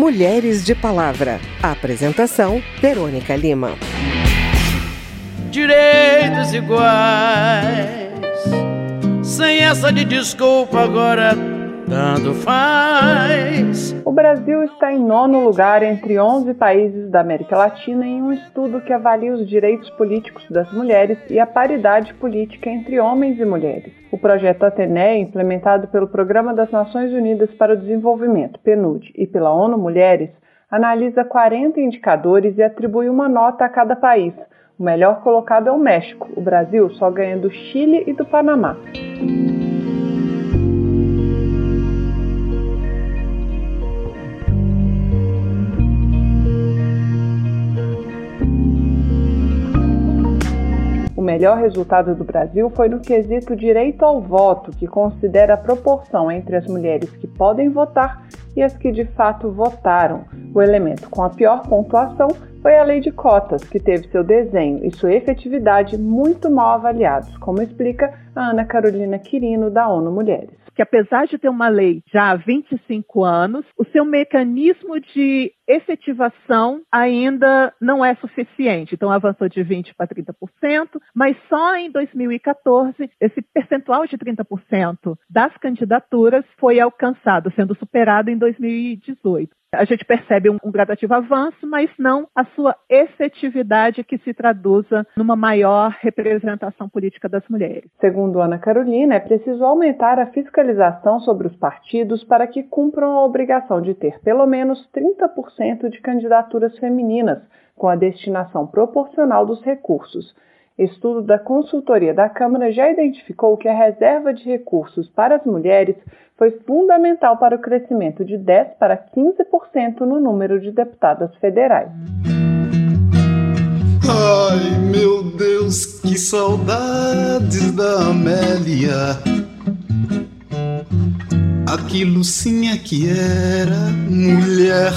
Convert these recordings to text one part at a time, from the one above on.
Mulheres de Palavra. Apresentação: Verônica Lima. Direitos iguais, sem essa de desculpa agora tanto faz. O Brasil está em nono lugar entre 11 países da América Latina em um estudo que avalia os direitos políticos das mulheres e a paridade política entre homens e mulheres. O projeto Atené, implementado pelo Programa das Nações Unidas para o Desenvolvimento, PNUD, e pela ONU Mulheres, analisa 40 indicadores e atribui uma nota a cada país. O melhor colocado é o México, o Brasil só ganha do Chile e do Panamá. Melhor resultado do Brasil foi no quesito direito ao voto, que considera a proporção entre as mulheres que podem votar e as que de fato votaram. O elemento com a pior pontuação foi a lei de cotas, que teve seu desenho e sua efetividade muito mal avaliados, como explica a Ana Carolina Quirino, da ONU Mulheres que apesar de ter uma lei já há 25 anos, o seu mecanismo de efetivação ainda não é suficiente. Então, avançou de 20% para 30%, mas só em 2014 esse percentual de 30% das candidaturas foi alcançado, sendo superado em 2018. A gente percebe um, um, gradativo avanço, mas não a sua efetividade que se traduza numa maior representação política das mulheres. Segundo Ana Carolina, é preciso aumentar a fiscalização sobre os partidos para que cumpram a obrigação de ter pelo menos 30% de candidaturas femininas, com a destinação proporcional dos recursos. Estudo da consultoria da Câmara já identificou que a reserva de recursos para as mulheres foi fundamental para o crescimento de 10% para 15% no número de deputadas federais. Ai, meu Deus, que saudades da Amélia. Aquilo sim é que era mulher.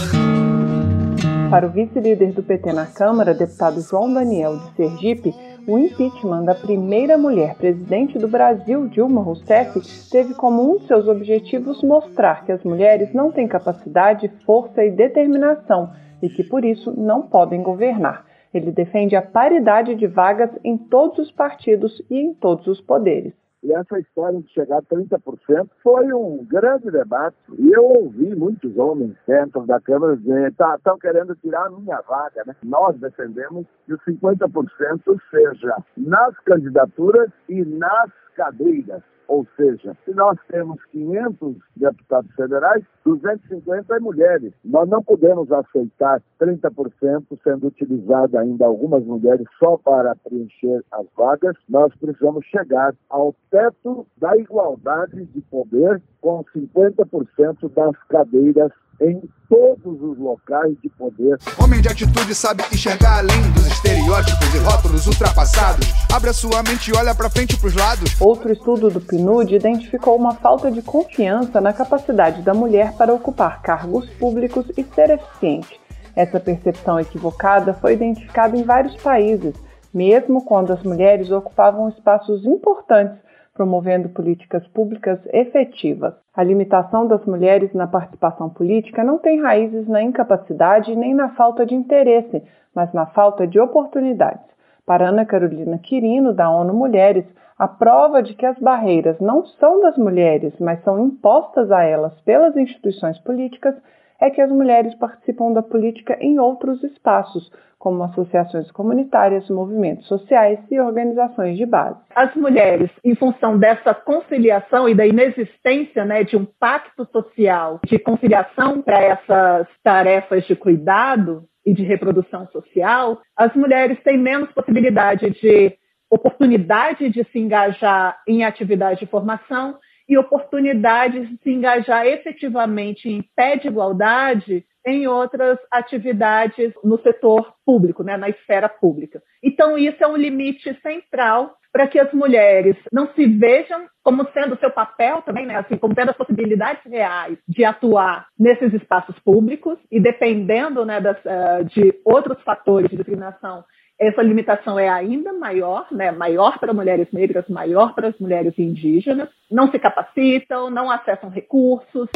Para o vice-líder do PT na Câmara, deputado João Daniel de Sergipe, o impeachment da primeira mulher presidente do Brasil, Dilma Rousseff, teve como um de seus objetivos mostrar que as mulheres não têm capacidade, força e determinação e que por isso não podem governar. Ele defende a paridade de vagas em todos os partidos e em todos os poderes. E essa história de chegar a 30% foi um grande debate. E eu ouvi muitos homens dentro da Câmara dizer: estão tá, querendo tirar a minha vaga. Né? Nós defendemos que os 50% seja nas candidaturas e nas cadeiras. Ou seja, se nós temos 500 deputados federais, 250 é mulheres. Nós não podemos aceitar 30% sendo utilizado ainda algumas mulheres só para preencher as vagas. Nós precisamos chegar ao teto da igualdade de poder com 50% das cadeiras em todos os locais de poder. Homem de atitude sabe enxergar além dos estereótipos e rótulos ultrapassados. Abre a sua mente e olha para frente e para os lados. Outro estudo do PNUD identificou uma falta de confiança na capacidade da mulher para ocupar cargos públicos e ser eficiente. Essa percepção equivocada foi identificada em vários países, mesmo quando as mulheres ocupavam espaços importantes promovendo políticas públicas efetivas. A limitação das mulheres na participação política não tem raízes na incapacidade nem na falta de interesse, mas na falta de oportunidades. Para Ana Carolina Quirino, da ONU Mulheres, a prova de que as barreiras não são das mulheres, mas são impostas a elas pelas instituições políticas é que as mulheres participam da política em outros espaços, como associações comunitárias, movimentos sociais e organizações de base. As mulheres, em função dessa conciliação e da inexistência né, de um pacto social de conciliação para essas tarefas de cuidado e de reprodução social, as mulheres têm menos possibilidade de oportunidade de se engajar em atividade de formação e oportunidades de se engajar efetivamente em pé de igualdade em outras atividades no setor público, né, na esfera pública. Então, isso é um limite central para que as mulheres não se vejam como sendo seu papel também, né, assim, como tendo as possibilidades reais de atuar nesses espaços públicos e dependendo né, das, uh, de outros fatores de discriminação essa limitação é ainda maior, né? maior para mulheres negras, maior para as mulheres indígenas, não se capacitam, não acessam recursos.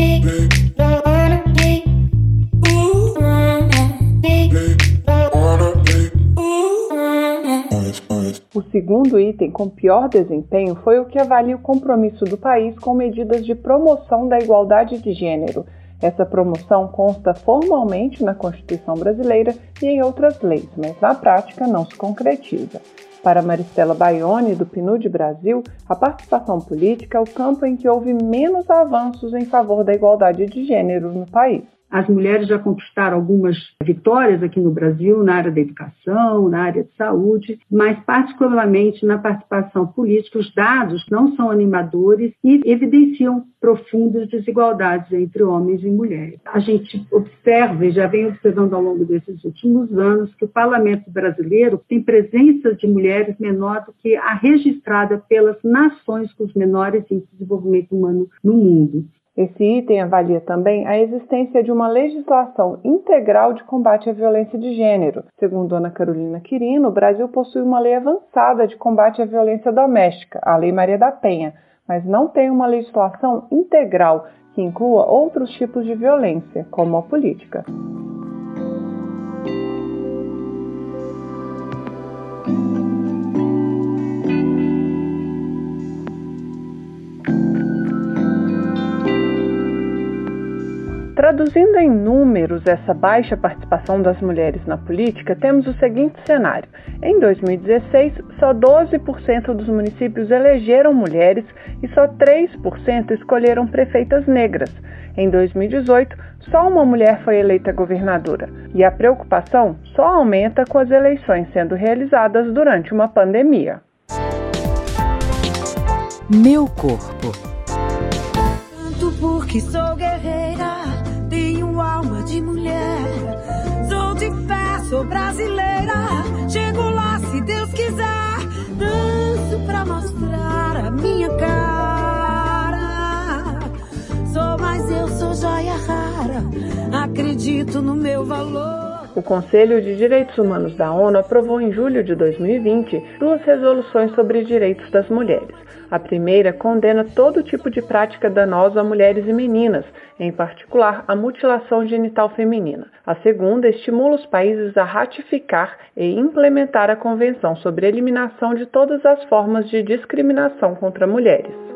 Segundo item com pior desempenho foi o que avalia o compromisso do país com medidas de promoção da igualdade de gênero. Essa promoção consta formalmente na Constituição brasileira e em outras leis, mas na prática não se concretiza. Para Maristela Baione, do PNUD Brasil, a participação política é o campo em que houve menos avanços em favor da igualdade de gênero no país. As mulheres já conquistaram algumas vitórias aqui no Brasil, na área da educação, na área de saúde, mas particularmente na participação política, os dados não são animadores e evidenciam profundas desigualdades entre homens e mulheres. A gente observa e já vem observando ao longo desses últimos anos que o parlamento brasileiro tem presença de mulheres menor do que a registrada pelas nações com os menores índices de desenvolvimento humano no mundo. Esse item avalia também a existência de uma legislação integral de combate à violência de gênero. Segundo Ana Carolina Quirino, o Brasil possui uma lei avançada de combate à violência doméstica, a Lei Maria da Penha, mas não tem uma legislação integral que inclua outros tipos de violência, como a política. Traduzindo em números essa baixa participação das mulheres na política, temos o seguinte cenário: em 2016, só 12% dos municípios elegeram mulheres e só 3% escolheram prefeitas negras. Em 2018, só uma mulher foi eleita governadora. E a preocupação só aumenta com as eleições sendo realizadas durante uma pandemia. Meu corpo. Tanto porque sou guerreira sou brasileira. Chego lá se Deus quiser. Danço pra mostrar a minha cara. Sou, mas eu sou joia rara. Acredito no meu valor. O Conselho de Direitos Humanos da ONU aprovou em julho de 2020 duas resoluções sobre direitos das mulheres. A primeira condena todo tipo de prática danosa a mulheres e meninas, em particular a mutilação genital feminina. A segunda estimula os países a ratificar e implementar a Convenção sobre a Eliminação de todas as formas de discriminação contra mulheres.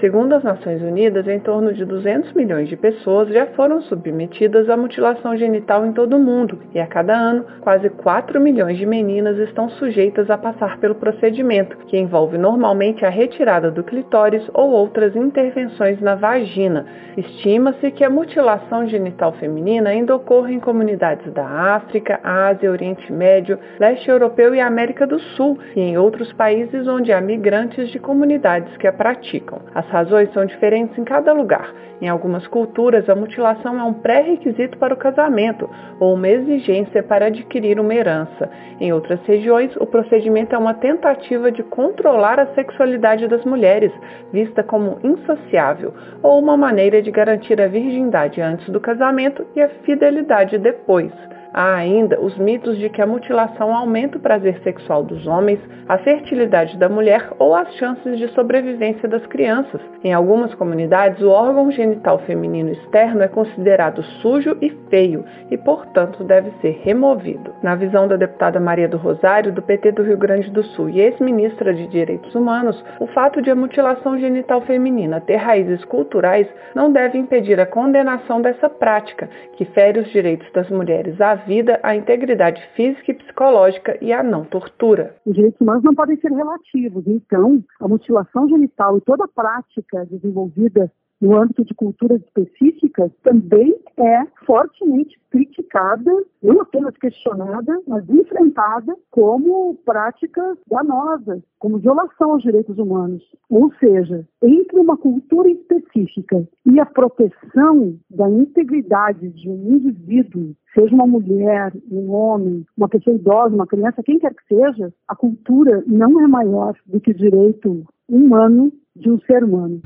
Segundo as Nações Unidas, em torno de 200 milhões de pessoas já foram submetidas à mutilação genital em todo o mundo, e a cada ano, quase 4 milhões de meninas estão sujeitas a passar pelo procedimento, que envolve normalmente a retirada do clitóris ou outras intervenções na vagina. Estima-se que a mutilação genital feminina ainda ocorre em comunidades da África, Ásia, Oriente Médio, Leste Europeu e América do Sul, e em outros países onde há migrantes de comunidades que a praticam. As razões são diferentes em cada lugar. Em algumas culturas, a mutilação é um pré-requisito para o casamento ou uma exigência para adquirir uma herança. Em outras regiões, o procedimento é uma tentativa de controlar a sexualidade das mulheres, vista como insociável, ou uma maneira de garantir a virgindade antes do casamento e a fidelidade depois. Há ainda os mitos de que a mutilação aumenta o prazer sexual dos homens, a fertilidade da mulher ou as chances de sobrevivência das crianças. Em algumas comunidades, o órgão genital feminino externo é considerado sujo e feio e, portanto, deve ser removido. Na visão da deputada Maria do Rosário, do PT do Rio Grande do Sul e ex-ministra de Direitos Humanos, o fato de a mutilação genital feminina ter raízes culturais não deve impedir a condenação dessa prática, que fere os direitos das mulheres à vida, à integridade física e psicológica e à não tortura. Os direitos humanos não podem ser relativos, então a mutilação genital e toda a prática desenvolvida no âmbito de culturas específicas, também é fortemente criticada, não apenas questionada, mas enfrentada como prática danosa, como violação aos direitos humanos. Ou seja, entre uma cultura específica e a proteção da integridade de um indivíduo, seja uma mulher, um homem, uma pessoa idosa, uma criança, quem quer que seja, a cultura não é maior do que o direito humano de um ser humano.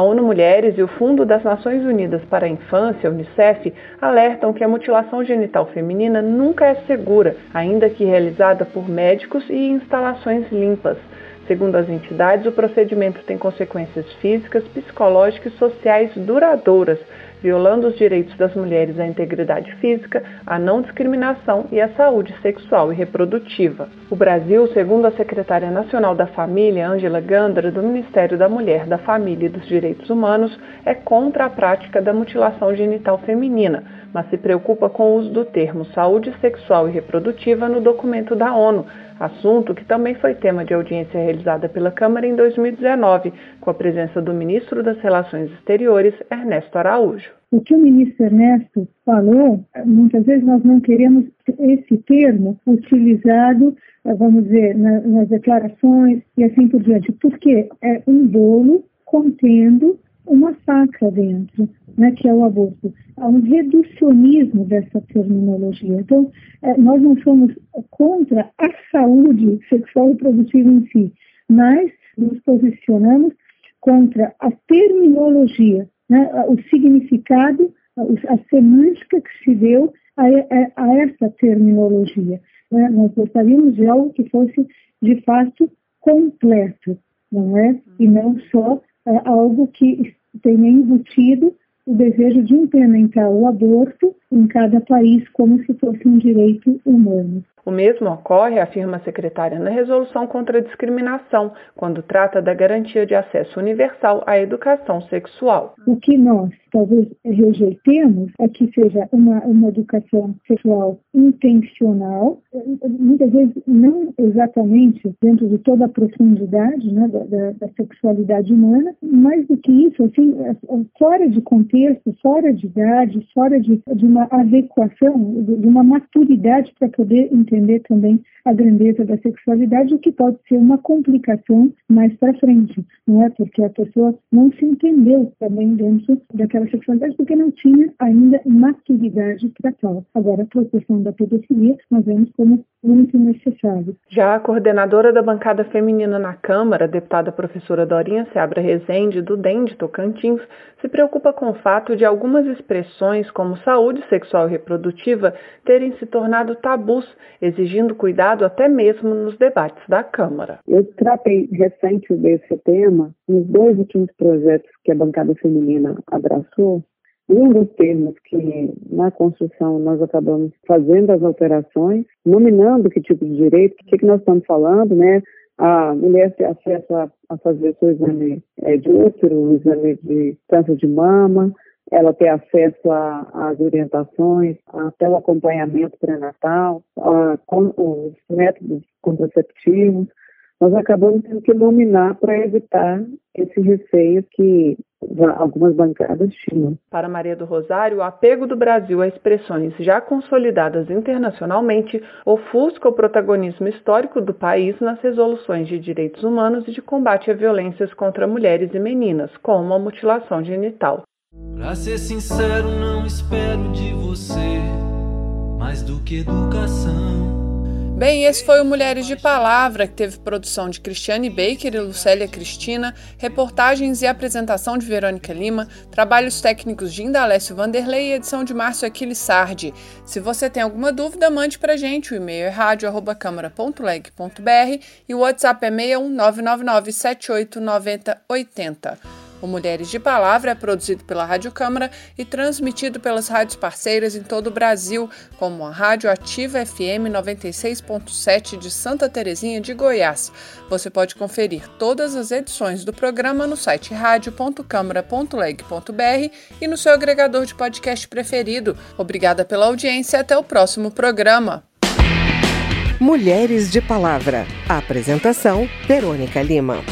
A ONU Mulheres e o Fundo das Nações Unidas para a Infância, Unicef, alertam que a mutilação genital feminina nunca é segura, ainda que realizada por médicos e instalações limpas. Segundo as entidades, o procedimento tem consequências físicas, psicológicas e sociais duradouras, violando os direitos das mulheres à integridade física, à não discriminação e à saúde sexual e reprodutiva. O Brasil, segundo a secretária nacional da Família, Ângela Gandra, do Ministério da Mulher, da Família e dos Direitos Humanos, é contra a prática da mutilação genital feminina, mas se preocupa com o uso do termo saúde sexual e reprodutiva no documento da ONU, assunto que também foi tema de audiência realizada pela Câmara em 2019, com a presença do ministro das Relações Exteriores, Ernesto Araújo. O que o ministro Ernesto falou, muitas vezes nós não queremos esse termo utilizado, eh, vamos dizer, nas declarações e assim por diante, porque é um bolo contendo uma faca dentro, né, que é o aborto. Há um reducionismo dessa terminologia. Então, é, nós não somos contra a saúde sexual e reprodutiva em si, mas nos posicionamos contra a terminologia, né, o significado, a semântica que se deu a, a, a essa terminologia. Né? Nós gostaríamos de algo que fosse, de fato, completo, não é? E não só é, algo que tenha embutido o desejo de implementar o aborto em cada país como se fosse um direito humano. O mesmo ocorre, afirma a secretária, na resolução contra a discriminação, quando trata da garantia de acesso universal à educação sexual. O que nós talvez rejeitemos é que seja uma, uma educação sexual intencional, muitas vezes não exatamente dentro de toda a profundidade né, da, da, da, sexualidade humana, mais do que isso, assim, fora de contexto, fora de idade, fora de, de uma adequação, de, de uma maturidade para poder entender entender também a grandeza da sexualidade, o que pode ser uma complicação mais para frente, não é? Porque a pessoa não se entendeu também dentro daquela sexualidade porque não tinha ainda maturidade para tal. Agora, a proteção da pedofilia nós vemos como muito necessário. Já a coordenadora da bancada feminina na Câmara, deputada professora Dorinha Seabra Rezende, do DEM de Tocantins, se preocupa com o fato de algumas expressões como saúde sexual e reprodutiva terem se tornado tabus, exigindo cuidado até mesmo nos debates da Câmara. Eu tratei recente desse tema nos dois últimos projetos que a bancada feminina abraçou, um dos termos que na construção nós acabamos fazendo as alterações, nominando que tipo de direito, o que, que nós estamos falando, né? A mulher ter acesso a, a fazer seu exame é, de útero, o exame de câncer de mama, ela ter acesso às orientações, até o acompanhamento pré-natal, os métodos contraceptivos, nós acabamos tendo que nominar para evitar esse receio que algumas bancadas tinham. Para Maria do Rosário, o apego do Brasil a expressões já consolidadas internacionalmente ofusca o protagonismo histórico do país nas resoluções de direitos humanos e de combate a violências contra mulheres e meninas, como a mutilação genital. Pra ser sincero, não espero de você mais do que educação. Bem, esse foi o Mulheres de Palavra, que teve produção de Cristiane Baker e Lucélia Cristina, reportagens e apresentação de Verônica Lima, trabalhos técnicos de Indalécio Vanderlei e edição de Márcio Aquiles Sardi. Se você tem alguma dúvida, mande pra gente. O e-mail é rádio.câmara.leg.br e o WhatsApp é 61 999 78 90 80. O Mulheres de Palavra é produzido pela Rádio Câmara e transmitido pelas rádios parceiras em todo o Brasil, como a Rádio Ativa FM 96.7 de Santa Terezinha de Goiás. Você pode conferir todas as edições do programa no site radio.câmara.leg.br e no seu agregador de podcast preferido. Obrigada pela audiência e até o próximo programa. Mulheres de Palavra. Apresentação: Verônica Lima.